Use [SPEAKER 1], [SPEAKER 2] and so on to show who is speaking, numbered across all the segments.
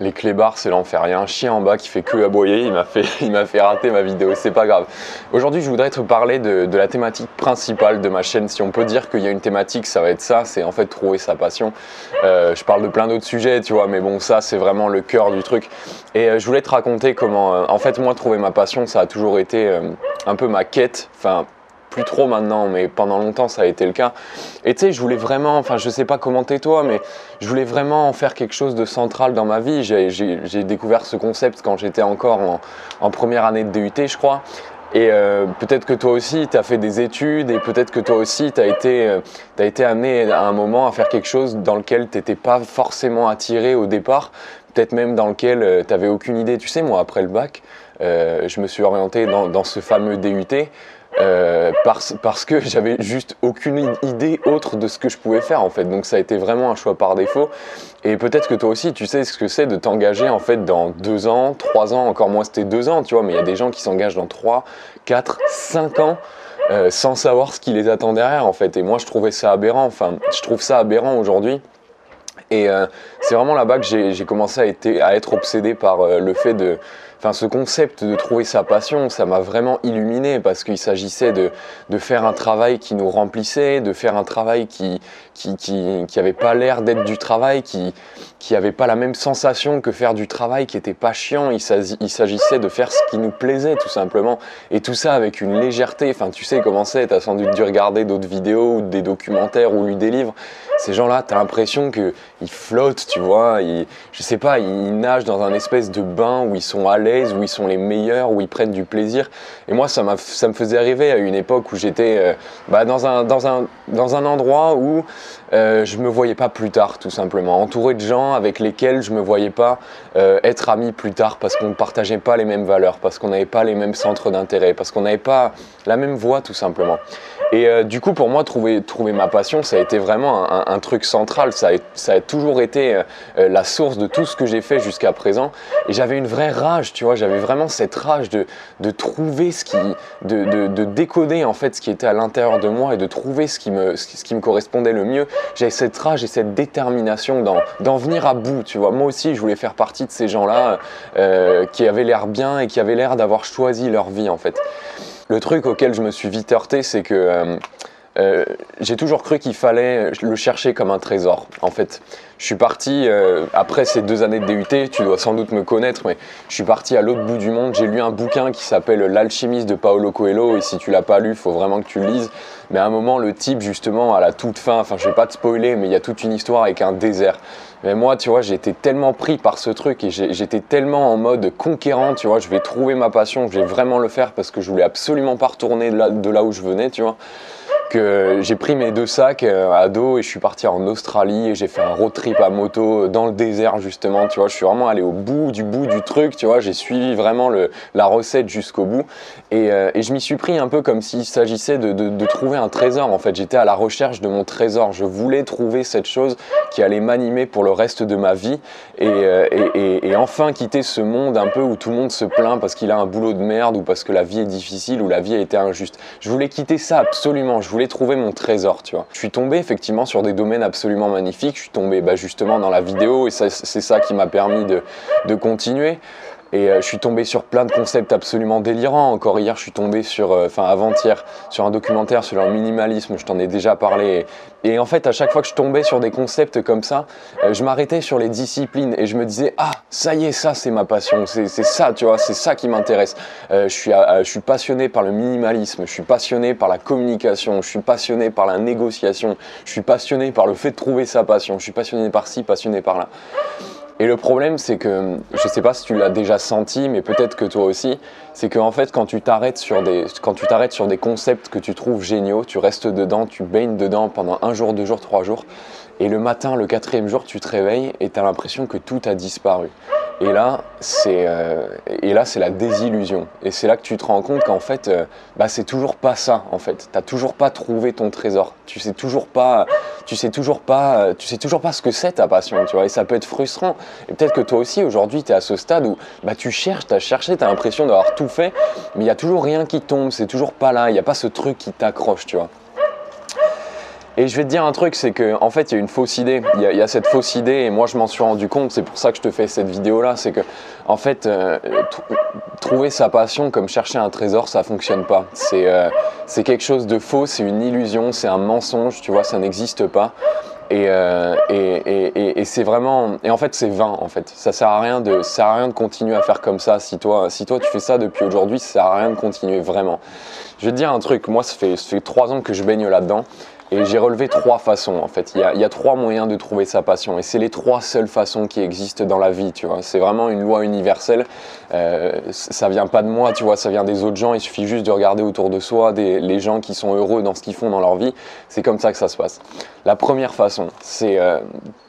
[SPEAKER 1] Les clébards, c'est l'enfer. Il y a un chien en bas qui fait que aboyer. Il m'a fait, rater ma vidéo. C'est pas grave. Aujourd'hui, je voudrais te parler de, la thématique principale de ma chaîne. Si on peut dire qu'il y a une thématique, ça va être ça. C'est en fait trouver sa passion. Euh, je parle de plein d'autres sujets, tu vois, mais bon, ça, c'est vraiment le cœur du truc. Et euh, je voulais te raconter comment, euh, en fait, moi, trouver ma passion, ça a toujours été un peu ma quête. Enfin, plus trop maintenant, mais pendant longtemps ça a été le cas. Et tu sais, je voulais vraiment, enfin je sais pas comment t'es toi, mais je voulais vraiment en faire quelque chose de central dans ma vie. J'ai découvert ce concept quand j'étais encore en, première année de DUT, je crois. Et euh, peut-être que toi aussi, tu as fait des études et peut-être que toi aussi, tu as, été, euh, as été amené à un moment à faire quelque chose dans lequel tu n'étais pas forcément attiré au départ, peut-être même dans lequel euh, tu n'avais aucune idée. Tu sais, moi, après le bac, je me suis orienté dans, dans ce fameux DUT euh, parce, parce, que j'avais juste aucune idée autre de ce que je pouvais faire en fait. Donc ça a été vraiment un choix par défaut. Et peut-être que toi aussi, tu sais ce que c'est de t'engager en fait dans deux ans, trois ans, encore moins c'était deux ans, tu vois, mais il y a des gens qui s'engagent dans trois, quatre, cinq ans. Euh, sans savoir ce qui les attend derrière en fait et moi je trouvais ça aberrant enfin je trouve ça aberrant aujourd'hui et euh, c'est vraiment là-bas que j'ai commencé à, à, être obsédé par le fait de, Enfin, ce concept de trouver sa passion, ça m'a vraiment illuminé parce qu'il s'agissait de, de, faire un travail qui nous remplissait, de faire un travail qui qui, qui, qui avait pas l'air d'être du travail, qui qui avait pas la même sensation que faire du travail qui était pas chiant. Il s'agissait de faire ce qui nous plaisait tout simplement. Et tout ça avec une légèreté. Enfin, tu sais comment c'est, tu as sans doute dû regarder d'autres vidéos ou des documentaires ou lu des livres. Ces gens-là, tu as l'impression qu'ils flottent, tu vois. Ils, je sais pas, ils nagent dans un espèce de bain où ils sont à où ils sont les meilleurs, où ils prennent du plaisir. Et moi, ça, ça me faisait rêver à une époque où j'étais euh, bah, dans, un, dans, un, dans un endroit où euh, je me voyais pas plus tard, tout simplement. Entouré de gens avec lesquels je me voyais pas euh, être ami plus tard parce qu'on ne partageait pas les mêmes valeurs, parce qu'on n'avait pas les mêmes centres d'intérêt, parce qu'on n'avait pas la même voie, tout simplement. Et euh, du coup, pour moi, trouver, trouver ma passion, ça a été vraiment un, truc central. Ça a, ça a toujours été la source de tout ce que j'ai fait jusqu'à présent. Et j'avais une vraie rage, tu vois. J'avais vraiment cette rage de, de trouver ce qui, de, de, de, décoder en fait ce qui était à l'intérieur de moi et de trouver ce qui me, ce qui me correspondait le mieux j'ai cette rage et cette détermination d'en venir à bout, tu vois. Moi aussi, je voulais faire partie de ces gens-là euh, qui avaient l'air bien et qui avaient l'air d'avoir choisi leur vie, en fait. Le truc auquel je me suis vite heurté, c'est que euh, euh, j'ai toujours cru qu'il fallait le chercher comme un trésor. En fait, je suis parti, euh, après ces deux années de DUT, tu dois sans doute me connaître, mais je suis parti à l'autre bout du monde. J'ai lu un bouquin qui s'appelle L'alchimiste de Paolo Coelho, et si tu l'as pas lu, il faut vraiment que tu le lises. Mais à un moment, le type, justement, à la toute fin, enfin, je vais pas te spoiler, mais il y a toute une histoire avec un désert. Mais moi, tu vois, j'étais tellement pris par ce truc et j'étais tellement en mode conquérant, tu vois, je vais trouver ma passion, je vais vraiment le faire parce que je voulais absolument pas retourner de là, de là où je venais, tu vois j'ai pris mes deux sacs euh, à dos et je suis parti en Australie et j'ai fait un road trip à moto dans le désert justement, tu vois, je suis vraiment allé au bout du bout du truc, tu vois, j'ai suivi vraiment la recette jusqu'au bout. Et, euh, et, je m'y suis pris un peu comme s'il s'agissait de, trouver un trésor en fait, j'étais à la recherche de mon trésor, je voulais trouver cette chose qui allait m'animer pour le reste de ma vie et, euh, et, enfin quitter ce monde un peu où tout le monde se plaint parce qu'il a un boulot de merde ou parce que la vie est difficile ou la vie a été injuste. Je voulais quitter ça absolument, voulais trouver mon trésor, tu vois. Je suis tombé effectivement sur des domaines absolument magnifiques. Je suis tombé bah, justement dans la vidéo et c'est ça qui m'a permis de continuer. Et euh, je suis tombé sur plein de concepts absolument délirants. Encore hier, je suis tombé sur, euh, enfin avant-hier, sur un documentaire sur le minimalisme, je t'en ai déjà parlé. Et, en fait, à chaque fois que je tombais sur des concepts comme ça, euh, je m'arrêtais sur les disciplines et je me disais, ah, ça y est, ça c'est ma passion, c'est ça, tu vois, c'est ça qui m'intéresse. je, suis, je suis passionné par le minimalisme, je suis passionné par la communication, je suis passionné par la négociation, je suis passionné par le fait de trouver sa passion, je suis passionné par ci, passionné par là. Et le problème, c'est que, je ne sais pas si tu l'as déjà senti, mais peut-être que toi aussi, c'est qu'en fait, quand tu t'arrêtes sur, des, concepts que tu trouves géniaux, tu restes dedans, tu baignes dedans pendant un jour, deux jours, trois jours, et le matin, le quatrième jour, tu te réveilles et tu as l'impression que tout a disparu. Et là, c'est euh, et là, c'est la désillusion. Et c'est là que tu te rends compte qu'en fait, euh, bah, c'est toujours pas ça. En fait, t'as toujours pas trouvé ton trésor. Tu sais toujours pas, tu sais toujours pas, tu sais toujours pas ce que c'est ta passion. Tu vois. Et ça peut être frustrant. Et peut-être que toi aussi, aujourd'hui, tu es à ce stade où bah, tu cherches, tu as cherché, tu as l'impression d'avoir tout fait, mais il y a toujours rien qui tombe. C'est toujours pas là. Il n'y a pas ce truc qui t'accroche. Tu. Et je vais te dire un truc, c'est qu'en en fait, il y a une fausse idée. Il y, a, cette fausse idée, et moi, je m'en suis rendu compte. C'est pour ça que je te fais cette vidéo-là. C'est que, en fait, euh, trouver sa passion comme chercher un trésor, ça fonctionne pas. Euh, c'est quelque chose de faux, c'est une illusion, c'est un mensonge, tu vois, ça n'existe pas. Euh, et, et, et, c'est vraiment et en fait c'est vain en fait ça sert à rien de ça sert à rien de continuer à faire comme ça si toi si toi tu fais ça depuis aujourd'hui ça sert à rien de continuer vraiment je vais te dire un truc moi ça fait ça fait trois ans que je baigne là dedans et j'ai relevé trois façons en fait. Il y, a, trois moyens de trouver sa passion et c'est les trois seules façons qui existent dans la vie, tu vois. C'est vraiment une loi universelle. Euh, ça vient pas de moi, tu vois, ça vient des autres gens. Il suffit juste de regarder autour de soi des, les gens qui sont heureux dans ce qu'ils font dans leur vie. C'est comme ça que ça se passe. La première façon, c'est euh,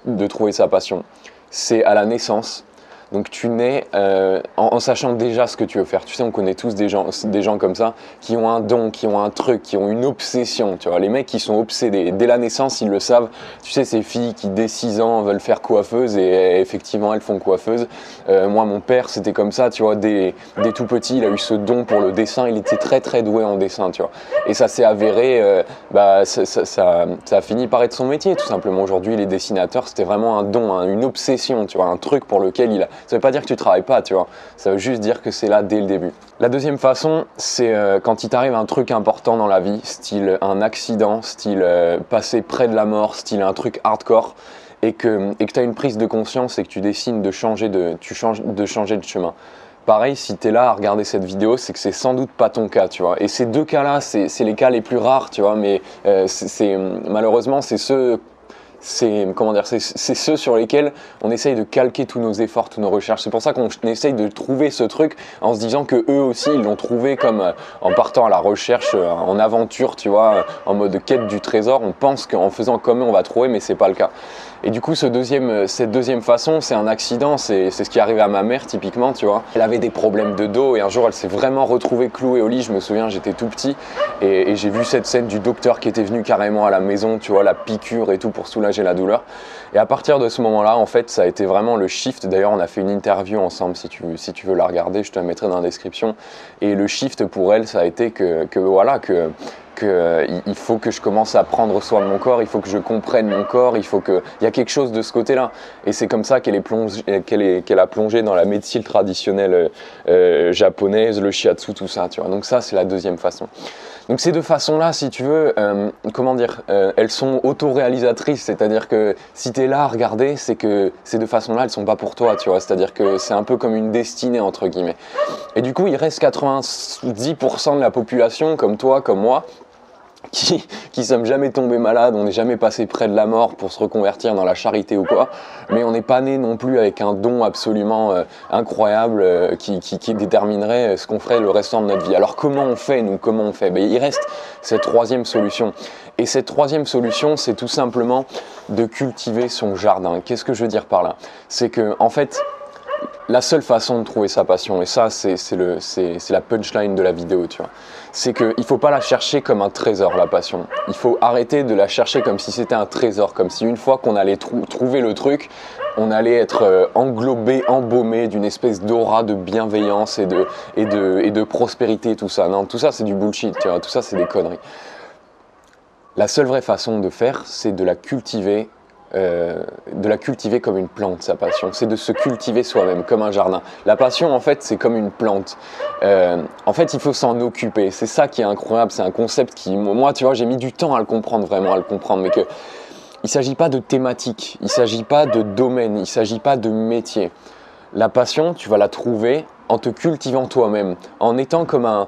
[SPEAKER 1] de trouver sa passion. C'est à la naissance donc tu nais euh, en, sachant déjà ce que tu veux faire. Tu sais, on connaît tous des gens, des gens comme ça qui ont un don, qui ont un truc, qui ont une obsession. Tu vois, les mecs qui sont obsédés. Dès la naissance, ils le savent. Tu sais, ces filles qui dès 6 ans veulent faire coiffeuse et effectivement elles font coiffeuse. Euh, moi, mon père, c'était comme ça. Tu vois, dès, tout petit, il a eu ce don pour le dessin. Il était très très doué en dessin. Tu vois, et ça s'est avéré. Euh, bah, ça, a fini par être son métier, tout simplement. Aujourd'hui, il est dessinateur. C'était vraiment un don, hein, une obsession. Tu vois, un truc pour lequel il a ça veut pas dire que tu travailles pas, tu vois. Ça veut juste dire que c'est là dès le début. La deuxième façon, c'est euh, quand il t'arrive un truc important dans la vie, style un accident, style euh, passer près de la mort, style un truc hardcore, et que tu as une prise de conscience et que tu décides de changer de, changer de chemin. Pareil, si tu es là à regarder cette vidéo, c'est que c'est sans doute pas ton cas, tu vois. Et ces deux cas-là, c'est les cas les plus rares, tu vois, mais euh, c'est malheureusement, c'est ceux c'est comment dire, c'est ceux sur lesquels on essaye de calquer tous nos efforts, tous nos recherches. C'est pour ça qu'on essaye de trouver ce truc en se disant que eux aussi ils l'ont trouvé comme euh, en partant à la recherche, euh, en aventure, tu vois, euh, en mode quête du trésor. On pense qu'en faisant comme eux on va trouver, mais c'est pas le cas. Et du coup, ce deuxième, cette deuxième façon, c'est un accident. C'est ce qui arrivé à ma mère typiquement, tu vois. Elle avait des problèmes de dos et un jour elle s'est vraiment retrouvée clouée au lit. Je me souviens, j'étais tout petit et, et j'ai vu cette scène du docteur qui était venu carrément à la maison, tu vois, la piqûre et tout pour soulager la douleur. Et à partir de ce moment-là, en fait, ça a été vraiment le shift. D'ailleurs, on a fait une interview ensemble, si tu, si tu veux la regarder, je te la mettrai dans la description. Et le shift pour elle, ça a été que, voilà, que qu'il faut que je commence à prendre soin de mon corps, il faut que je comprenne mon corps, il faut que il y a quelque chose de ce côté-là. Et c'est comme ça qu'elle est qu'elle qu'elle a plongé dans la médecine traditionnelle euh, japonaise, le shiatsu, tout ça. Tu vois. Donc ça, c'est la deuxième façon. Donc ces deux façons-là, si tu veux, comment dire, elles sont autoréalisatrices, c'est-à-dire que si tu es là à regarder, c'est que ces deux façons-là, elles sont pas pour toi, tu vois. C'est-à-dire que c'est un peu comme une destinée entre guillemets. Et du coup, il reste 90% de la population, comme toi, comme moi, qui, qui sommes jamais tombés malades, on n'est jamais passé près de la mort pour se reconvertir dans la charité ou quoi, mais on n'est pas né non plus avec un don absolument euh, incroyable euh, qui, qui, déterminerait euh, ce qu'on ferait le restant de notre vie. Alors comment on fait, nous, comment on fait? Ben, Il reste cette troisième solution. Et cette troisième solution, c'est tout simplement de cultiver son jardin. Qu'est-ce que je veux dire par là? C'est que, en fait, la seule façon de trouver sa passion, et ça c'est la punchline de la vidéo, tu vois, c'est qu'il ne faut pas la chercher comme un trésor, la passion. Il faut arrêter de la chercher comme si c'était un trésor, comme si une fois qu'on allait trouver le truc, on allait être euh, englobé, embaumé d'une espèce d'aura de bienveillance et de, et, de, et de prospérité, tout ça. Non, tout ça c'est du bullshit, tu vois, tout ça c'est des conneries. La seule vraie façon de faire, c'est de la cultiver euh, de la cultiver comme une plante, sa passion. C'est de se cultiver soi-même, comme un jardin. La passion, en fait, c'est comme une plante. Euh, en fait, il faut s'en occuper. C'est ça qui est incroyable. C'est un concept qui, moi, tu vois, j'ai mis du temps à le comprendre, vraiment à le comprendre, mais que il s'agit pas de thématique, il s'agit pas de domaine, il s'agit pas de métier. La passion, tu vas la trouver en te cultivant toi-même, en étant comme un,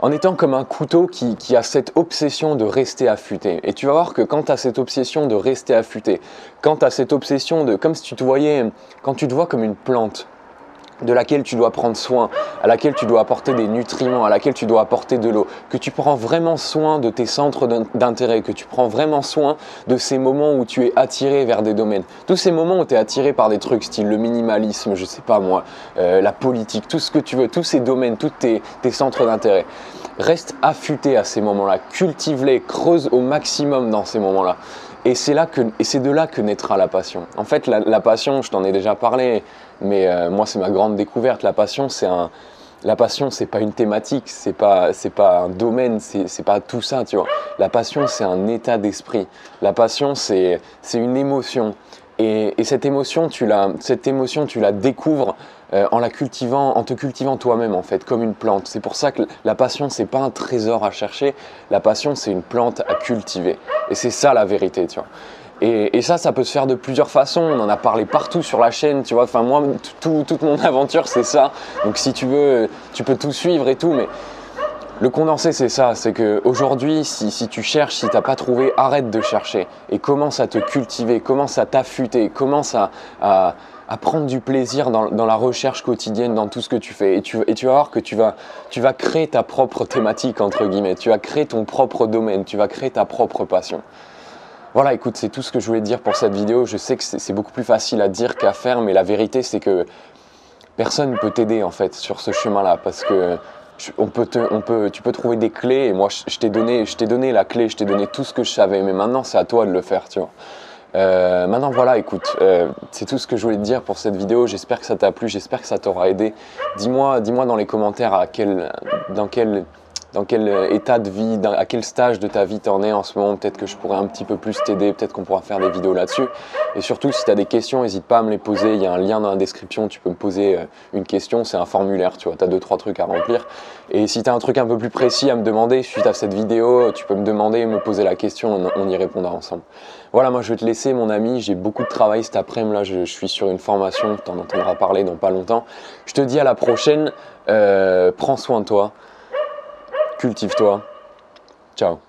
[SPEAKER 1] en étant comme un couteau qui, a cette obsession de rester affûté. Et tu vas voir que quand tu as cette obsession de rester affûté, quand tu as cette obsession de, comme si tu te voyais, quand tu te vois comme une plante, de laquelle tu dois prendre soin, à laquelle tu dois apporter des nutriments, à laquelle tu dois apporter de l'eau, que tu prends vraiment soin de tes centres d'intérêt, que tu prends vraiment soin de ces moments où tu es attiré vers des domaines. Tous ces moments où tu es attiré par des trucs style le minimalisme, je sais pas moi, euh, la politique, tout ce que tu veux, tous ces domaines, tous tes, tes centres d'intérêt. Reste affûté à ces moments-là, cultive-les, creuse au maximum dans ces moments-là. Et c'est et c'est de là que naîtra la passion. En fait, la, passion, je t'en ai déjà parlé, mais euh, moi c'est ma grande découverte. La passion, c'est un, la passion, c'est pas une thématique, c'est pas, c'est pas un domaine, c'est pas tout ça, tu vois. La passion, c'est un état d'esprit. La passion, c'est une émotion. Et, cette émotion, tu la, cette émotion, tu la découvres euh, en la cultivant, en te cultivant toi-même en fait, comme une plante. C'est pour ça que la passion, c'est pas un trésor à chercher. La passion, c'est une plante à cultiver. Et c'est ça la vérité, tu vois. Et, ça, ça peut se faire de plusieurs façons. On en a parlé partout sur la chaîne, tu vois. Enfin, moi, toute mon aventure, c'est ça. Donc, si tu veux, tu peux tout suivre et tout. Mais le condensé, c'est ça. C'est qu'aujourd'hui, si, si tu cherches, si tu n'as pas trouvé, arrête de chercher et commence à te cultiver, commence à t'affûter, commence à, prendre du plaisir dans, la recherche quotidienne, dans tout ce que tu fais. Et tu, vas voir que tu vas, tu vas créer ta propre thématique, entre guillemets. Tu vas créer ton propre domaine. Tu vas créer ta propre passion. Voilà, écoute, c'est tout ce que je voulais dire pour cette vidéo. Je sais que c'est beaucoup plus facile à dire qu'à faire, mais la vérité, c'est que personne ne peut t'aider en fait sur ce chemin-là parce que on peut on peut, tu peux trouver des clés et moi je, t'ai donné, donné la clé, je t'ai donné tout ce que je savais, mais maintenant c'est à toi de le faire, tu vois. Euh, maintenant voilà, écoute, euh, c'est tout ce que je voulais te dire pour cette vidéo. J'espère que ça t'a plu, j'espère que ça t'aura aidé. Dis-moi, dis-moi dans les commentaires à quel, dans quel dans quel euh, état de vie, à quel stage de ta vie t'en es en ce moment? Peut-être que je pourrais un petit peu plus t'aider, peut-être qu'on pourra faire des vidéos là-dessus. Et surtout, si tu as des questions, n'hésite pas à me les poser. Il y a un lien dans la description, tu peux me poser euh, une question. C'est un formulaire, tu vois, tu as deux, trois trucs à remplir. Et si tu as un truc un peu plus précis à me demander suite à cette vidéo, tu peux me demander, me poser la question, on, y répondra ensemble. Voilà, moi je vais te laisser, mon ami. J'ai beaucoup de travail cet après-midi. Là, je, suis sur une formation, tu en entendras parler dans pas longtemps. Je te dis à la prochaine. Euh, prends soin de toi cultive-toi. Ciao